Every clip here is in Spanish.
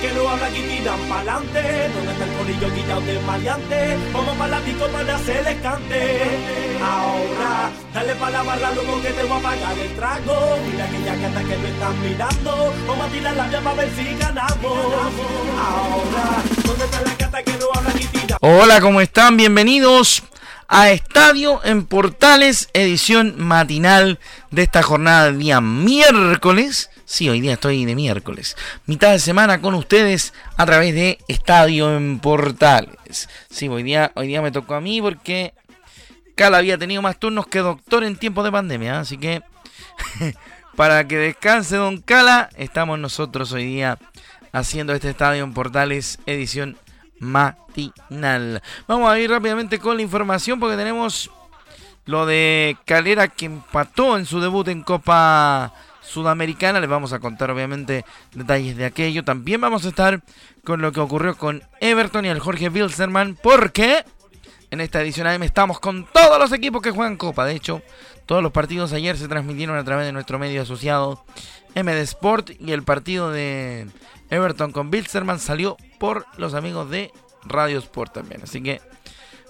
Que no habla y tiran pa'lante? ¿Dónde está el corillo guillado de maleante? Vamos pa' la disco para hacer el cante. Ahora, dale pa' la barra, luego que te voy a pagar el trago. Mira aquella gata que me están mirando. Vamos a tirar la vía para ver si ganamos. Ahora, ¿dónde está la gata que no habla y tira? Hola, ¿cómo están? Bienvenidos a Estadio en Portales, edición matinal de esta jornada del día miércoles. Sí, hoy día estoy de miércoles. Mitad de semana con ustedes a través de Estadio en Portales. Sí, hoy día, hoy día me tocó a mí porque Cala había tenido más turnos que doctor en tiempos de pandemia. Así que para que descanse Don Cala, estamos nosotros hoy día haciendo este Estadio en Portales edición matinal. Vamos a ir rápidamente con la información porque tenemos lo de Calera que empató en su debut en Copa Sudamericana. Les vamos a contar obviamente detalles de aquello. También vamos a estar con lo que ocurrió con Everton y el Jorge Wilstermann porque en esta edición AM estamos con todos los equipos que juegan Copa. De hecho, todos los partidos ayer se transmitieron a través de nuestro medio asociado MD Sport y el partido de Everton con Wilstermann salió por los amigos de Radio Sport también. Así que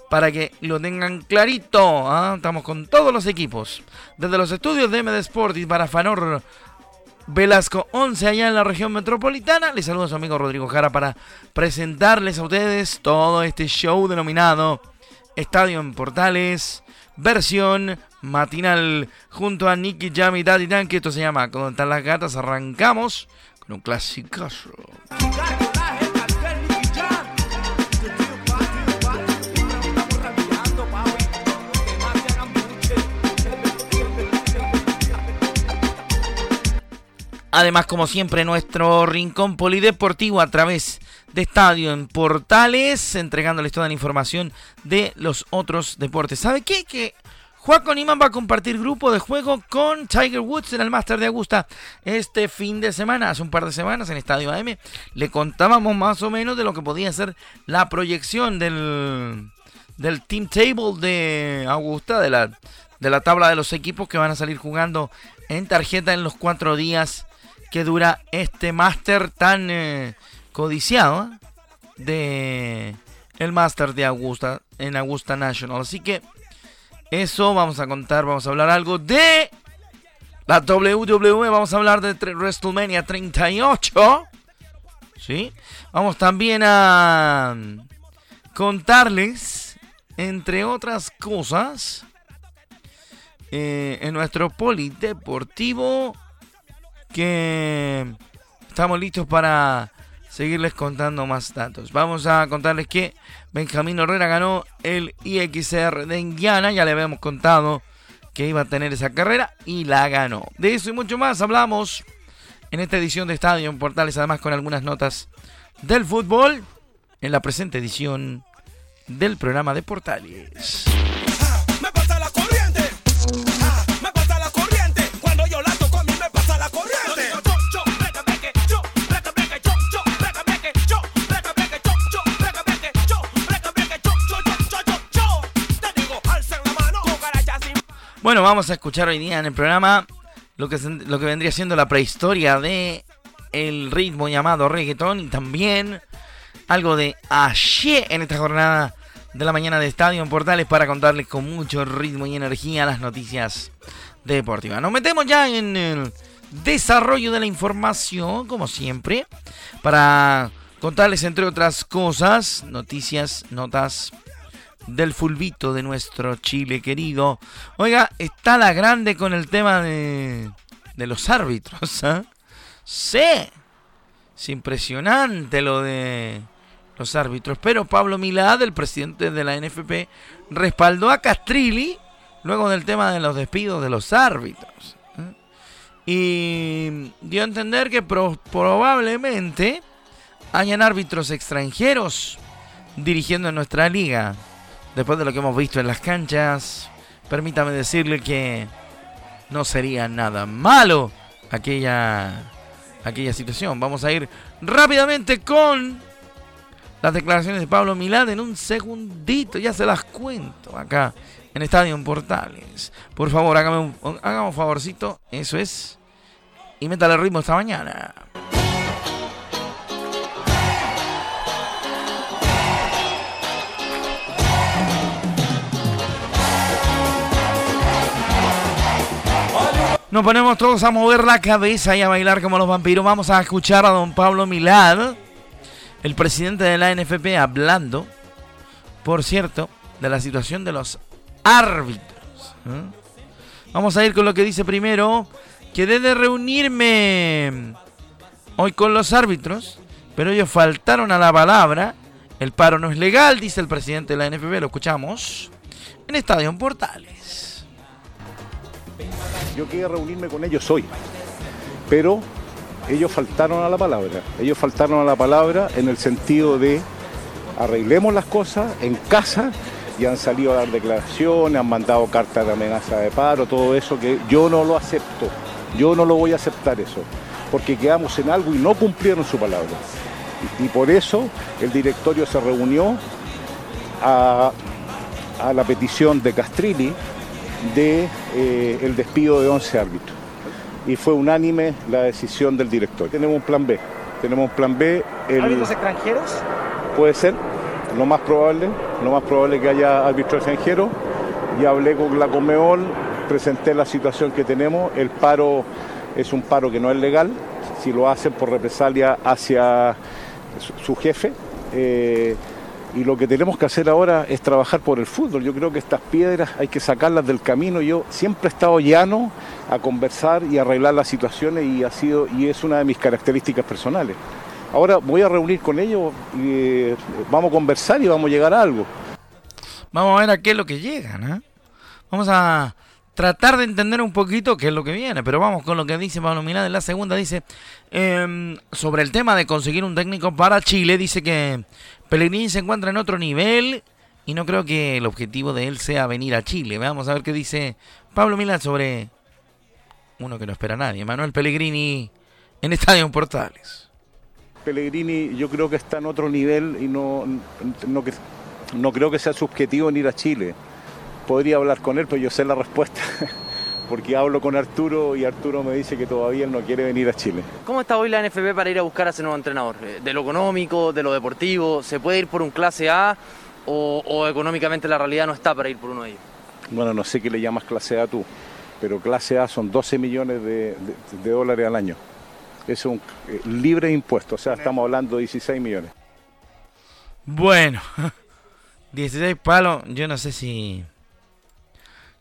para que lo tengan clarito, ¿ah? estamos con todos los equipos. Desde los estudios de MD Sport y para Fanor Velasco 11 allá en la región metropolitana. Les saludo a su amigo Rodrigo Jara para presentarles a ustedes todo este show denominado Estadio en Portales, versión matinal junto a Nicky Jam y Daddy que esto se llama Cuando están las gatas, arrancamos con un clasicazo. Además, como siempre, nuestro rincón polideportivo a través de Estadio en Portales, entregándoles toda la información de los otros deportes. ¿Sabe qué? Que Juaco Niman va a compartir grupo de juego con Tiger Woods en el Master de Augusta este fin de semana. Hace un par de semanas en Estadio AM le contábamos más o menos de lo que podía ser la proyección del, del Team Table de Augusta, de la, de la tabla de los equipos que van a salir jugando en tarjeta en los cuatro días que dura este máster tan eh, codiciado ¿eh? de el máster de Augusta en Augusta National. Así que eso vamos a contar, vamos a hablar algo de la WWE, vamos a hablar de WrestleMania 38. ¿Sí? Vamos también a contarles, entre otras cosas, eh, en nuestro polideportivo que estamos listos para seguirles contando más datos. Vamos a contarles que Benjamín Herrera ganó el IXR de Indiana, ya le habíamos contado que iba a tener esa carrera y la ganó. De eso y mucho más hablamos en esta edición de Estadio en Portales, además con algunas notas del fútbol en la presente edición del programa de Portales. Bueno, vamos a escuchar hoy día en el programa lo que, lo que vendría siendo la prehistoria de el ritmo llamado reggaeton y también algo de ayer en esta jornada de la mañana de Estadio en Portales para contarles con mucho ritmo y energía las noticias deportivas. Nos metemos ya en el desarrollo de la información, como siempre, para contarles entre otras cosas, noticias, notas del fulbito de nuestro Chile querido. Oiga, está la grande con el tema de, de los árbitros. ¿eh? Sí, es impresionante lo de los árbitros. Pero Pablo Milad, el presidente de la NFP, respaldó a Castrilli luego del tema de los despidos de los árbitros. ¿eh? Y dio a entender que probablemente hayan árbitros extranjeros dirigiendo en nuestra liga. Después de lo que hemos visto en las canchas, permítame decirle que no sería nada malo aquella, aquella situación. Vamos a ir rápidamente con las declaraciones de Pablo Milán en un segundito. Ya se las cuento acá en Estadio Portales. Por favor, hágame un, un favorcito. Eso es. Y métale ritmo esta mañana. Nos ponemos todos a mover la cabeza y a bailar como los vampiros. Vamos a escuchar a don Pablo Milad, el presidente de la NFP, hablando, por cierto, de la situación de los árbitros. ¿eh? Vamos a ir con lo que dice primero, que de reunirme hoy con los árbitros, pero ellos faltaron a la palabra. El paro no es legal, dice el presidente de la NFP, lo escuchamos en Estadio Portales. Yo quería reunirme con ellos hoy, pero ellos faltaron a la palabra. Ellos faltaron a la palabra en el sentido de arreglemos las cosas en casa y han salido a dar declaraciones, han mandado cartas de amenaza de paro, todo eso que yo no lo acepto. Yo no lo voy a aceptar eso, porque quedamos en algo y no cumplieron su palabra. Y, por eso el directorio se reunió a, a la petición de Castrilli de eh, el despido de 11 árbitros. Y fue unánime la decisión del director. Tenemos un plan B. Tenemos un plan B. ¿Árbitros extranjeros? Puede ser, lo más probable, lo más probable que haya árbitros extranjeros. Ya hablé con la Comeol, presenté la situación que tenemos. El paro es un paro que no es legal, si lo hacen por represalia hacia su, jefe. Eh, y lo que tenemos que hacer ahora es trabajar por el fútbol. Yo creo que estas piedras hay que sacarlas del camino. Yo siempre he estado llano a conversar y arreglar las situaciones y ha sido y es una de mis características personales. Ahora voy a reunir con ellos y eh, vamos a conversar y vamos a llegar a algo. Vamos a ver a qué es lo que llegan. ¿eh? Vamos a tratar de entender un poquito qué es lo que viene, pero vamos con lo que dice Pablo Milán en la segunda. Dice em, sobre el tema de conseguir un técnico para Chile, dice que Pellegrini se encuentra en otro nivel y no creo que el objetivo de él sea venir a Chile. Vamos a ver qué dice Pablo Milán sobre uno que no espera a nadie, Manuel Pellegrini en Estadio Portales. Pellegrini yo creo que está en otro nivel y no, no, no creo que sea su objetivo venir a Chile. Podría hablar con él, pero yo sé la respuesta. porque hablo con Arturo y Arturo me dice que todavía no quiere venir a Chile. ¿Cómo está hoy la NFP para ir a buscar a ese nuevo entrenador? Eh, ¿De lo económico, de lo deportivo? ¿Se puede ir por un clase A o, económicamente la realidad no está para ir por uno de ellos? Bueno, no sé qué le llamas clase A tú, pero clase A son 12 millones de, dólares al año. Es un eh, libre impuesto, o sea, estamos hablando de 16 millones. Bueno, 16 palos, yo no sé si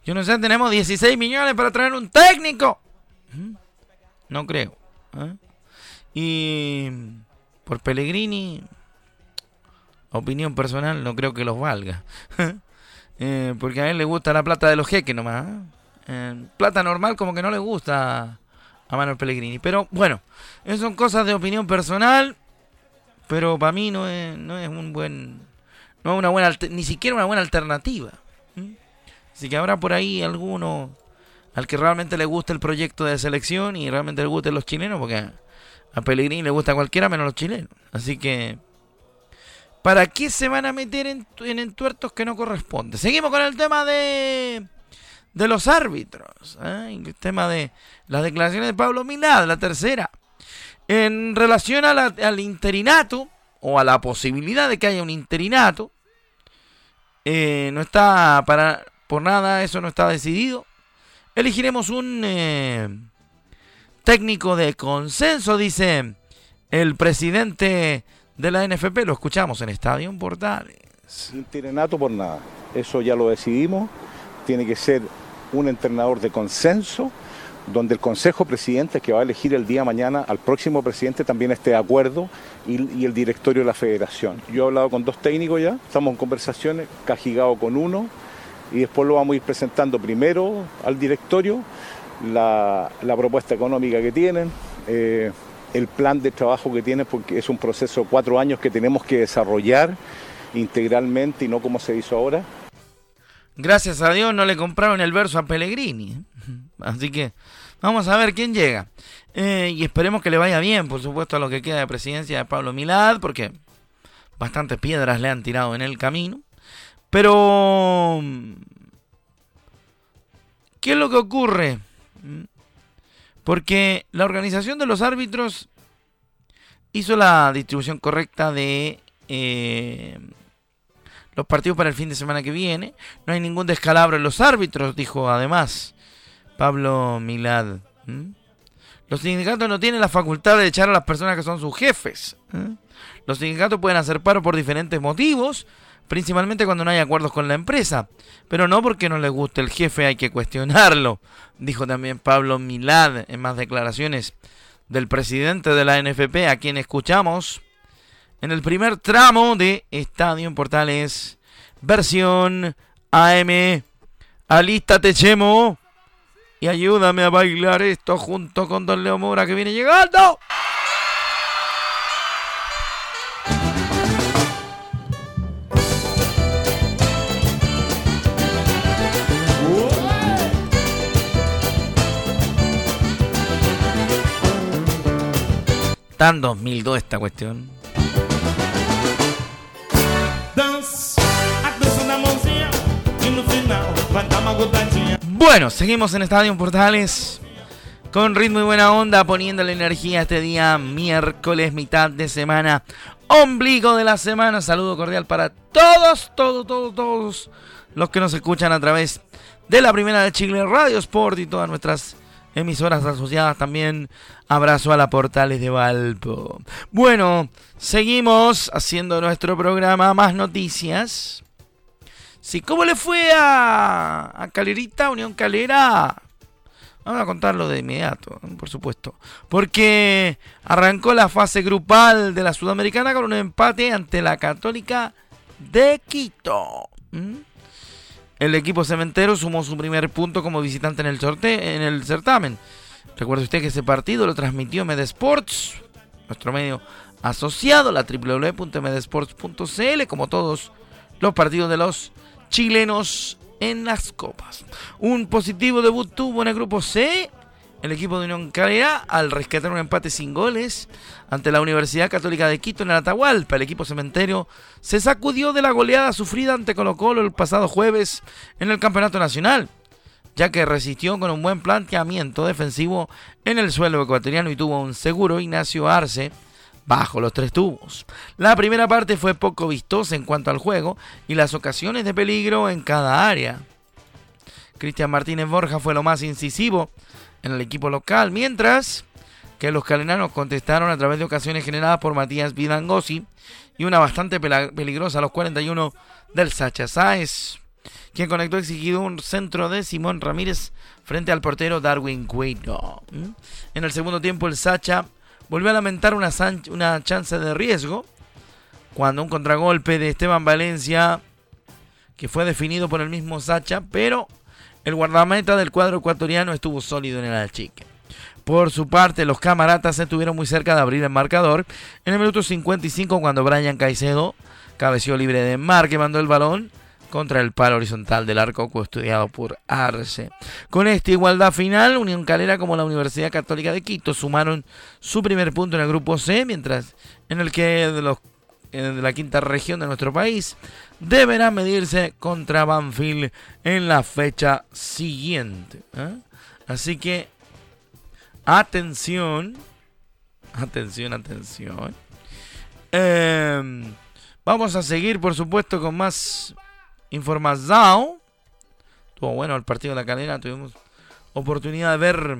yo no sé, tenemos 16 millones para traer un técnico. ¿Mm? No creo. ¿eh? Y por Pellegrini, opinión personal, no creo que los valga. Eh, porque a él le gusta la plata de los jeques nomás. ¿eh? plata normal como que no le gusta a Manuel Pellegrini. Pero bueno, son cosas de opinión personal. Pero para mí no es, no es un buen... No es una buena... Ni siquiera una buena alternativa. Así que habrá por ahí alguno al que realmente le guste el proyecto de selección y realmente le gusten los chilenos, porque a Pellegrini le gusta cualquiera menos los chilenos. Así que, ¿para qué se van a meter en, en entuertos que no corresponde? Seguimos con el tema de, de los árbitros. ¿eh? El tema de las declaraciones de Pablo Milad, la tercera. En relación al interinato, o a la posibilidad de que haya un interinato, eh, no está para por nada, eso no está decidido. Elegiremos un eh, técnico de consenso, dice el presidente de la NFP. Lo escuchamos en Estadio Portales. Interinato por nada. Eso ya lo decidimos. Tiene que ser un entrenador de consenso donde el Consejo Presidente que va a elegir el día mañana al próximo presidente también esté de acuerdo y, el directorio de la federación. Yo he hablado con dos técnicos ya, estamos en conversaciones, Cajigao con uno y después lo vamos a ir presentando primero al directorio, la, propuesta económica que tienen, eh, el plan de trabajo que tienen, porque es un proceso de cuatro años que tenemos que desarrollar integralmente y no como se hizo ahora. Gracias a Dios no le compraron el verso a Pellegrini. ¿eh? Así que vamos a ver quién llega. Eh, y esperemos que le vaya bien, por supuesto, a lo que queda de presidencia de Pablo Milad, porque bastantes piedras le han tirado en el camino. Pero, ¿qué es lo que ocurre? Porque la organización de los árbitros hizo la distribución correcta de eh, los partidos para el fin de semana que viene. No hay ningún descalabro en los árbitros, dijo además Pablo Milad. Los sindicatos no tienen la facultad de echar a las personas que son sus jefes. Los sindicatos pueden hacer paro por diferentes motivos, principalmente cuando no hay acuerdos con la empresa. Pero no porque no le guste el jefe, hay que cuestionarlo, dijo también Pablo Milad en más declaraciones del presidente de la NFP, a quien escuchamos en el primer tramo de Estadio en Portales, versión AM. Alístate, Chemo, y ayúdame a bailar esto junto con Don Leo Mora que viene llegando. Tan 2002 esta cuestión. Bueno, seguimos en Estadio Portales con ritmo y buena onda, poniendo la energía este día, miércoles, mitad de semana, ombligo de la semana. Saludo cordial para todos, todos, todos, todos los que nos escuchan a través de la primera de Chile Radio Sport y todas nuestras emisoras asociadas también. Abrazo a la Portales de Valpo. Bueno, seguimos haciendo nuestro programa, más noticias. Sí, ¿cómo le fue a, a Calerita, Unión Calera? Vamos a contarlo de inmediato, por supuesto. Porque arrancó la fase grupal de la Sudamericana con un empate ante la Católica de Quito. El equipo cementero sumó su primer punto como visitante en el, sorteo, en el certamen. Recuerde usted que ese partido lo transmitió Medesports, nuestro medio asociado, la www.medesports.cl, como todos los partidos de los chilenos en las copas. Un positivo debut tuvo en el grupo C el equipo de Unión Calera al rescatar un empate sin goles ante la Universidad Católica de Quito en el Atahualpa. El equipo cementerio se sacudió de la goleada sufrida ante Colo Colo el pasado jueves en el Campeonato Nacional, ya que resistió con un buen planteamiento defensivo en el suelo ecuatoriano y tuvo un seguro Ignacio Arce bajo los tres tubos. La primera parte fue poco vistosa en cuanto al juego y las ocasiones de peligro en cada área. Cristian Martínez Borja fue lo más incisivo en el equipo local, mientras que los calenanos contestaron a través de ocasiones generadas por Matías Vidangosi y una bastante peligrosa a los 41 del Sacha Sáez, quien conectó exigido un centro de Simón Ramírez frente al portero Darwin Cueto. En el segundo tiempo el Sacha volvió a lamentar una, una chance de riesgo cuando un contragolpe de Esteban Valencia, que fue definido por el mismo Sacha, pero el guardameta del cuadro ecuatoriano estuvo sólido en el achique. Por su parte, los camaratas estuvieron muy cerca de abrir el marcador en el minuto 55 cuando Brian Caicedo cabeció libre de mar que mandó el balón contra el palo horizontal del arco custodiado por Arce. Con esta igualdad final, Unión Calera como la Universidad Católica de Quito sumaron su primer punto en el grupo C, mientras en el que de, los, de la quinta región de nuestro país deberá medirse contra Banfield en la fecha siguiente. ¿eh? Así que, atención, atención, atención. Em, vamos a seguir, por supuesto, con más información. Estuvo bueno el partido de la cadena, tuvimos oportunidad de ver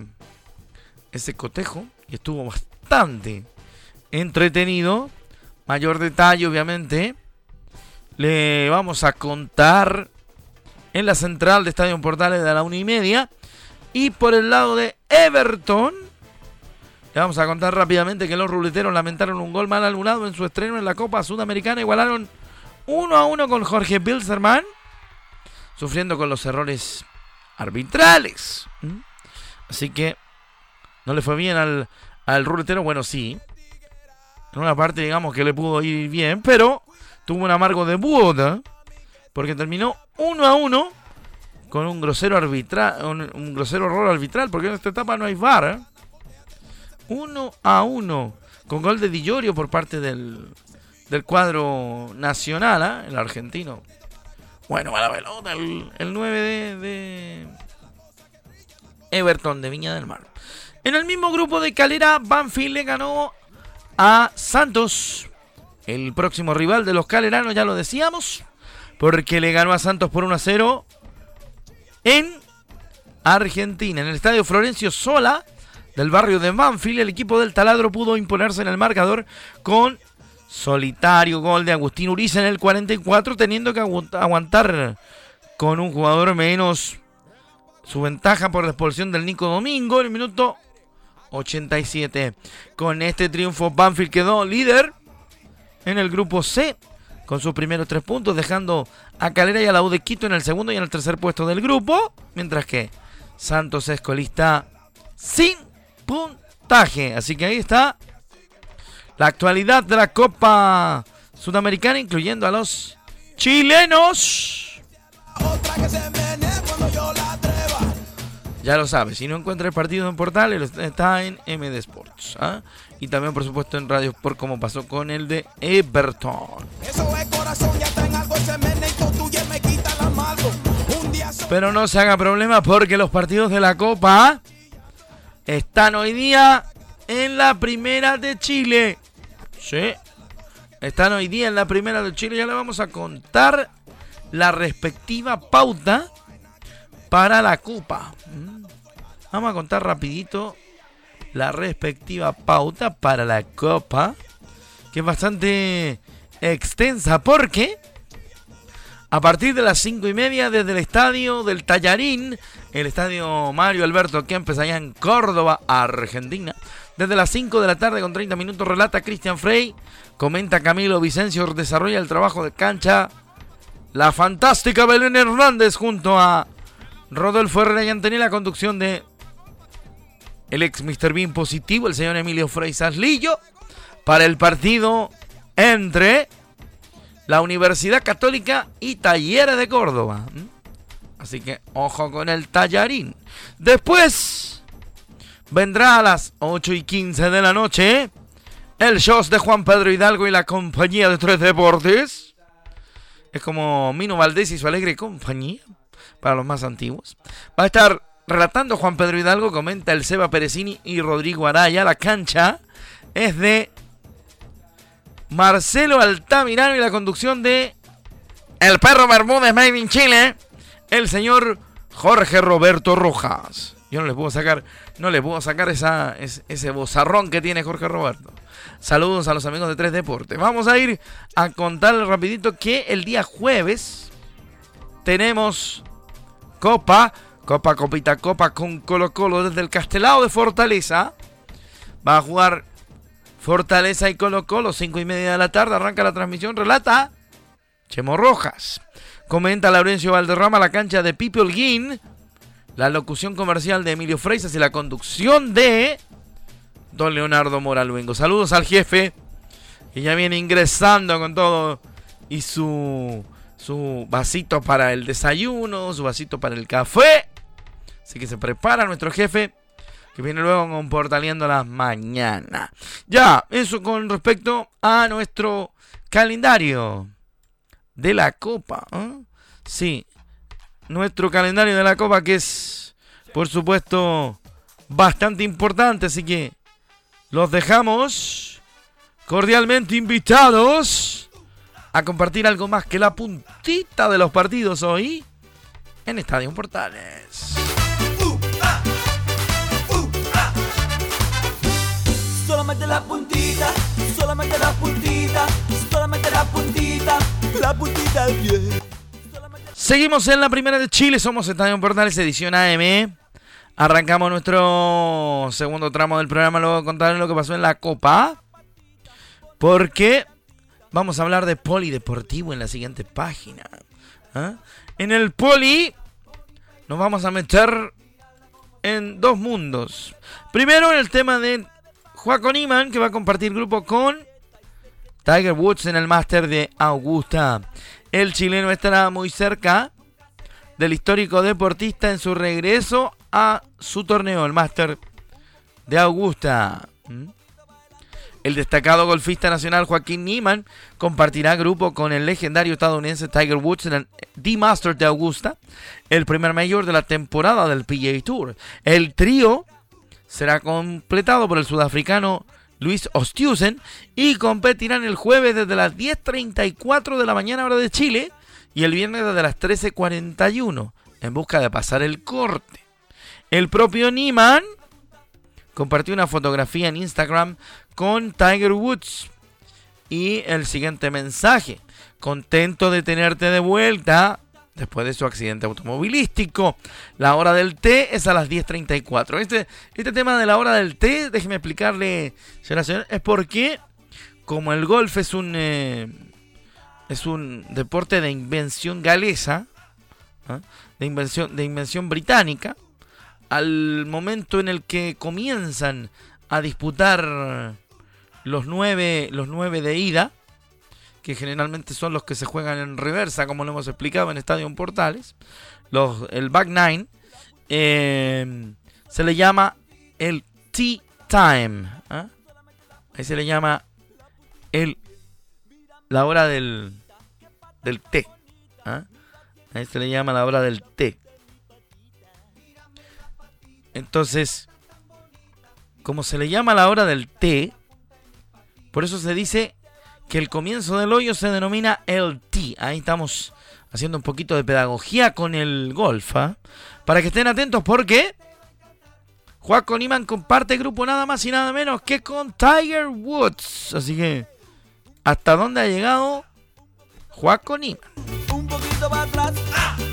ese cotejo y estuvo bastante entretenido. Mayor detalle, obviamente, le vamos a contar en la central de Estadio Portales de la una y media. Y por el lado de Everton, le vamos a contar rápidamente que los ruleteros lamentaron un gol mal alunado en su estreno en la Copa Sudamericana. Igualaron uno a uno con Jorge Bilzerman, sufriendo con los errores arbitrales. ¿Mm? Así que no le fue bien al, al ruletero. Bueno, sí. En una parte, digamos que le pudo ir bien, pero tuvo un amargo debut, ¿eh? porque terminó 1 a 1 con un grosero arbitral, un, grosero error arbitral, porque en esta etapa no hay VAR. 1 ¿eh? a 1 con gol de Di por parte del, del cuadro nacional, ¿eh? el argentino. Bueno, va la pelota, el, 9 de, de, Everton de Viña del Mar. En el mismo grupo de Calera, Banfield le ganó a Santos, el próximo rival de los caleranos, ya lo decíamos, porque le ganó a Santos por 1 a 0 en Argentina, en el estadio Florencio Sola del barrio de Banfield. El equipo del taladro pudo imponerse en el marcador con solitario gol de Agustín Uriza en el 44, teniendo que aguantar con un jugador menos su ventaja por la expulsión del Nico Domingo en el minuto 87. Con este triunfo, Banfield quedó líder en el grupo C con sus primeros tres puntos, dejando a Calera y a la U de Quito en el segundo y en el tercer puesto del grupo, mientras que Santos es colista sin puntaje. Así que ahí está la actualidad de la Copa Sudamericana, incluyendo a los chilenos. Ya lo sabes, si no encuentra el partido en Portal, está en MD Sports. ¿ah? Y también, por supuesto, en Radio Sport, como pasó con el de Everton. Pero no se haga problema porque los partidos de la Copa están hoy día en la primera de Chile. Sí. Están hoy día en la primera de Chile. Ya le vamos a contar la respectiva pauta para la Copa. Mm. Vamos a contar rapidito la respectiva pauta para la Copa. Que es bastante extensa porque a partir de las cinco y media desde el estadio del Tallarín, el estadio Mario Alberto Kempes allá en Córdoba, Argentina. Desde las 5 de la tarde con 30 minutos relata Cristian Frey, comenta Camilo Vicencio, desarrolla el trabajo de cancha. La fantástica Belén Hernández junto a Rodolfo Herrera Antonio la conducción de el ex Mr. Bean positivo, el señor Emilio Frey Saslillo, para el partido entre la Universidad Católica y Talleres de Córdoba. Así que ojo con el tallarín. Después vendrá a las 8 y 15 de la noche el show de Juan Pedro Hidalgo y la compañía de Tres Deportes. Es como Mino Valdés y su alegre compañía para los más antiguos. Va a estar relatando Juan Pedro Hidalgo, comenta el Seba Perecini y Rodrigo Araya. La cancha es de Marcelo Altamirano y la conducción de El Perro Bermúdez Made in Chile, el señor Jorge Roberto Rojas. Yo no le puedo sacar, no le puedo sacar esa, ese bozarrón que tiene Jorge Roberto. Saludos a los amigos de Tres Deportes. Vamos a ir a contarles rapidito que el día jueves tenemos Copa, Copa Copita Copa con Colo Colo desde el Castelao de Fortaleza. Va a jugar Fortaleza y Colo Colo, 5 y media de la tarde, arranca la transmisión, relata Chemo Rojas. Comenta Laurencio Valderrama la cancha de Pipe Holguín, la locución comercial de Emilio Freisas y la conducción de Don Leonardo Moraluengo. Saludos al jefe, que ya viene ingresando con todo y su, su vasito para el desayuno, su vasito para el café. Así que se prepara nuestro jefe que viene luego con Portaleando las mañanas. Ya, eso con respecto a nuestro calendario de la Copa. ¿eh? Sí, nuestro calendario de la Copa que es, por supuesto, bastante importante. Así que los dejamos cordialmente invitados a compartir algo más que la puntita de los partidos hoy en Estadio Portales. solamente la puntita, solamente la puntita, solamente la puntita, la puntita bien. Seguimos en la primera de Chile, somos Estadio Portales, edición AM. Arrancamos nuestro segundo tramo del programa, luego contarles lo que pasó en la Copa. Porque vamos a hablar de polideportivo en la siguiente página. ¿ah? En el poli nos vamos a meter en dos mundos. Primero el tema de Juaco Niman, que va a compartir grupo con Tiger Woods en el Máster de Augusta. El chileno estará muy cerca del histórico deportista en su regreso a su torneo, el Máster de Augusta. ¿Mm? El destacado golfista nacional Joaquín Niemann compartirá grupo con el legendario estadounidense Tiger Woods en el The Masters de Augusta, el primer mayor de la temporada del PGA Tour. El trío será completado por el sudafricano Luis Ostiusen y competirán el jueves desde las 10.34 de la mañana hora de Chile y el viernes desde las 13.41 en busca de pasar el corte. El propio Niemann compartió una fotografía en Instagram con Tiger Woods. Y el siguiente mensaje. Contento de tenerte de vuelta después de su accidente automovilístico. La hora del té es a las 10.34. Este, este tema de la hora del té, déjeme explicarle, señora, señora, es porque como el golf es un, eh, es un deporte de invención galesa, ¿ah? de, invención, de invención británica, al momento en el que comienzan a disputar los nueve, los nueve de ida, que generalmente son los que se juegan en reversa, como lo hemos explicado en Estadio Portales, los, el back nine, eh, se le llama el tea time. ¿ah? Ahí se le llama el la hora del, del té. ¿ah? Ahí se le llama la hora del té. Entonces, como se le llama la hora del té, por eso se dice que el comienzo del hoyo se denomina el T. Ahí estamos haciendo un poquito de pedagogía con el golf. ¿ah? Para que estén atentos porque Juaco Niman comparte grupo nada más y nada menos que con Tiger Woods. Así que, ¿hasta dónde ha llegado Juaco Niman? Un poquito para atrás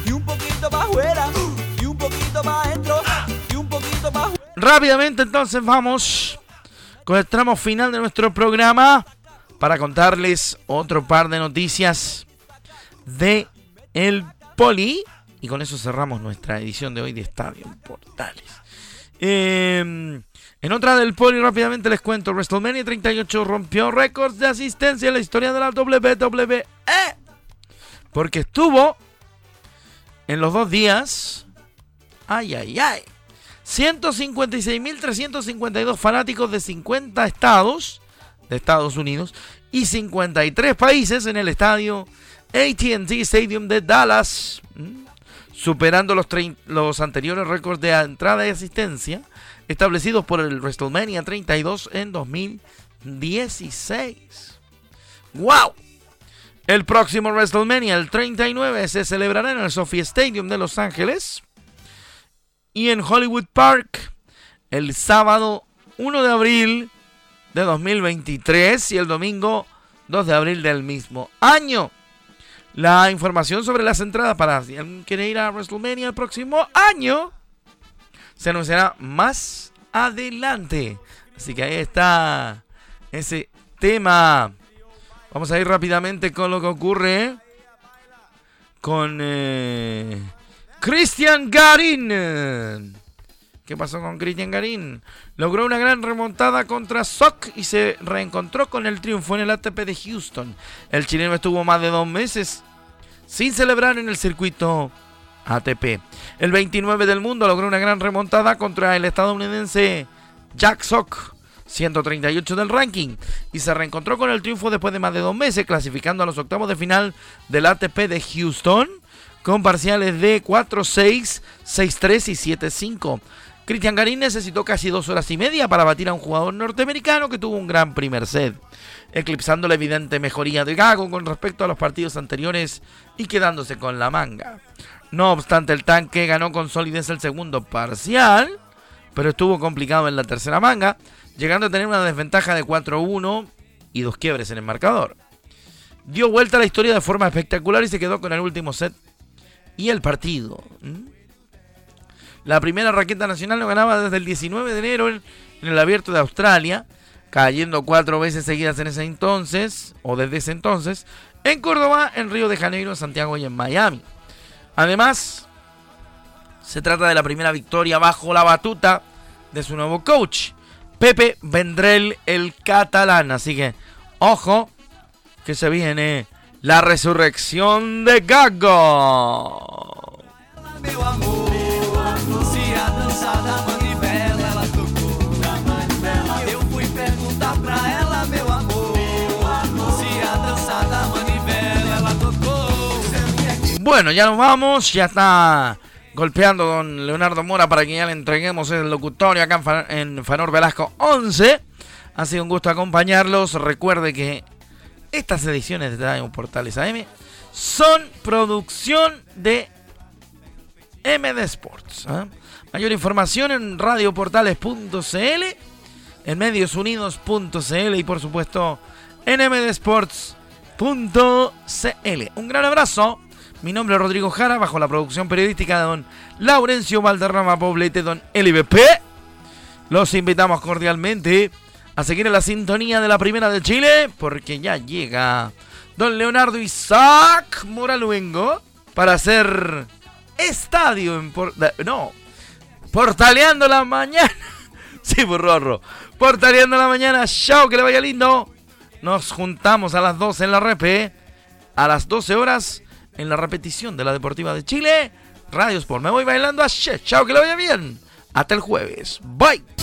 y un poquito para afuera y un poquito para adentro y un poquito para Rápidamente entonces vamos con el tramo final de nuestro programa para contarles otro par de noticias de el Poli. Y con eso cerramos nuestra edición de hoy de Estadio Portales. Em, en otra del Poli rápidamente les cuento, WrestleMania 38 rompió récords de asistencia en la historia de la WWE. Porque estuvo en los dos días. Ay, ay, ay. 156.352 fanáticos de 50 estados de Estados Unidos y 53 países en el estadio ATT Stadium de Dallas, superando los, los anteriores récords de entrada y asistencia establecidos por el WrestleMania 32 en 2016. ¡Wow! El próximo WrestleMania, el 39, se celebrará en el Sophie Stadium de Los Ángeles y en Hollywood Park el sábado 1 de abril de 2023 y el domingo 2 de abril del mismo año. La información sobre las entradas para si alguien quiere ir a WrestleMania el próximo año se anunciará más adelante. Así que ahí está ese tema. Vamos a ir rápidamente con lo que ocurre con eh, Cristian Garín. ¿Qué pasó con Cristian Garín? Logró una gran remontada contra Sock y se reencontró con el triunfo en el ATP de Houston. El chileno estuvo más de dos meses sin celebrar en el circuito ATP. El 29 del mundo logró una gran remontada contra el estadounidense Jack Sock, 138 del ranking, y se reencontró con el triunfo después de más de dos meses, clasificando a los octavos de final del ATP de Houston con parciales de 4-6, 6-3 y 7-5. Cristian Garín necesitó casi dos horas y media para batir a un jugador norteamericano que tuvo un gran primer set, eclipsando la evidente mejoría de Gago con respecto a los partidos anteriores y quedándose con la manga. No obstante, el tanque ganó con solidez el segundo parcial, pero estuvo complicado en la tercera manga, llegando a tener una desventaja de 4-1 y dos quiebres en el marcador. Dio vuelta a la historia de forma espectacular y se quedó con el último set y el partido. La primera raqueta nacional lo ganaba desde el 19 de enero en, el abierto de Australia, cayendo cuatro veces seguidas en ese entonces, o desde ese entonces, en Córdoba, en Río de Janeiro, en Santiago y en Miami. Además, se trata de la primera victoria bajo la batuta de su nuevo coach, Pepe Vendrell, el catalán. Así que, ojo, que se viene la resurrección de Gago. Bueno, ya nos vamos, ya está golpeando don Leonardo Mora para que ya le entreguemos el locutorio acá en Fanor Velasco 11. Ha sido un gusto acompañarlos. Recuerde que estas ediciones de Radio Portales AM son producción de MD Sports. ¿ah? Mayor información en radioportales.cl, en mediosunidos.cl y por supuesto en mdsports.cl. Un gran abrazo. Mi nombre es Rodrigo Jara, bajo la producción periodística de don Laurencio Valderrama Poblete, don LVP. Los invitamos cordialmente a seguir en la sintonía de la Primera de Chile, porque ya llega don Leonardo Isaac Moraluengo para hacer estadio en... no, portaleando la mañana. sí, burrorro. Portaleando la mañana. Chao, que le vaya lindo. Nos juntamos a las 12 en la repe. A las 12 horas en la repetición de la Deportiva de Chile. Radio Sport. Me voy bailando a Chao, que lo vaya bien. Hasta el jueves. Bye.